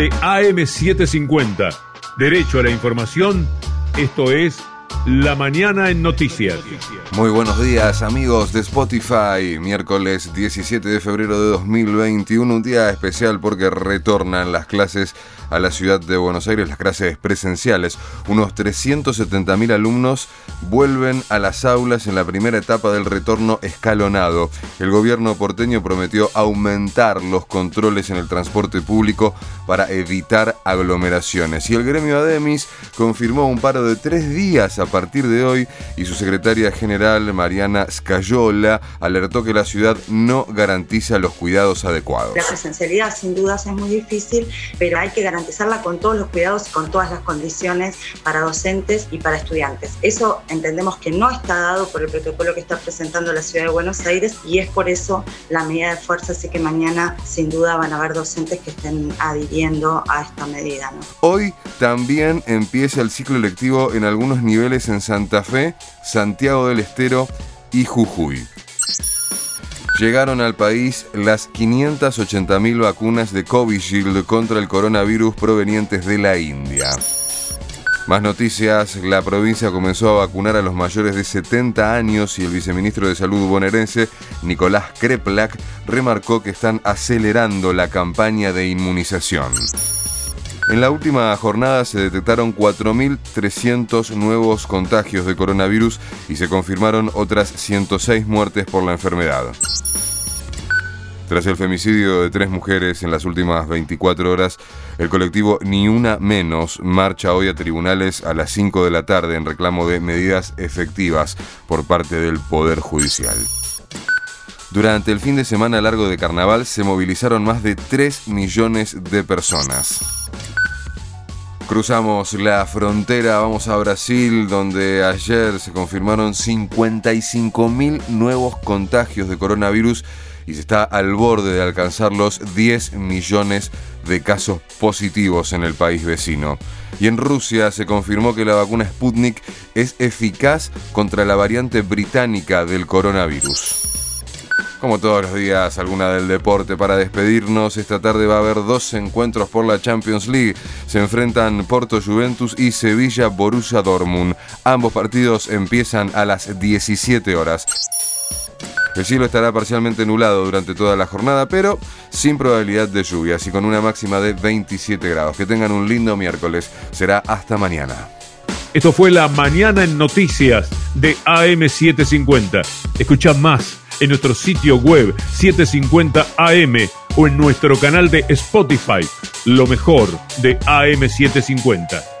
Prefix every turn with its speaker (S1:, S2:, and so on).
S1: de AM750. Derecho a la información, esto es La Mañana en Noticias.
S2: Muy buenos días amigos de Spotify, miércoles 17 de febrero de 2021, un día especial porque retornan las clases a la ciudad de Buenos Aires, las clases presenciales. Unos 370.000 alumnos vuelven a las aulas en la primera etapa del retorno escalonado. El gobierno porteño prometió aumentar los controles en el transporte público para evitar aglomeraciones. Y el gremio Ademis confirmó un paro de tres días a partir de hoy y su secretaria general, Mariana Scayola, alertó que la ciudad no garantiza los cuidados adecuados.
S3: La presencialidad sin dudas es muy difícil, pero hay que garantizarla con todos los cuidados y con todas las condiciones para docentes y para estudiantes. Eso entendemos que no está dado por el protocolo que está presentando la ciudad de Buenos Aires y es por eso la medida de fuerza, así que mañana sin duda van a haber docentes que estén adhiriendo a esta medida.
S2: Hoy también empieza el ciclo lectivo en algunos niveles en Santa Fe, Santiago del Estero y Jujuy. Llegaron al país las 580.000 vacunas de Covishield contra el coronavirus provenientes de la India. Más noticias, la provincia comenzó a vacunar a los mayores de 70 años y el viceministro de Salud bonaerense, Nicolás Kreplak, remarcó que están acelerando la campaña de inmunización. En la última jornada se detectaron 4.300 nuevos contagios de coronavirus y se confirmaron otras 106 muertes por la enfermedad. Tras el femicidio de tres mujeres en las últimas 24 horas, el colectivo Ni Una Menos marcha hoy a tribunales a las 5 de la tarde en reclamo de medidas efectivas por parte del Poder Judicial. Durante el fin de semana largo de carnaval se movilizaron más de 3 millones de personas. Cruzamos la frontera, vamos a Brasil, donde ayer se confirmaron 55.000 nuevos contagios de coronavirus y se está al borde de alcanzar los 10 millones de casos positivos en el país vecino. Y en Rusia se confirmó que la vacuna Sputnik es eficaz contra la variante británica del coronavirus. Como todos los días, alguna del deporte para despedirnos. Esta tarde va a haber dos encuentros por la Champions League. Se enfrentan Porto Juventus y Sevilla Borussia Dortmund. Ambos partidos empiezan a las 17 horas. El cielo estará parcialmente nublado durante toda la jornada, pero sin probabilidad de lluvias y con una máxima de 27 grados. Que tengan un lindo miércoles. Será hasta mañana.
S1: Esto fue la mañana en noticias de AM750. Escucha más en nuestro sitio web 750 AM o en nuestro canal de Spotify, lo mejor de AM750.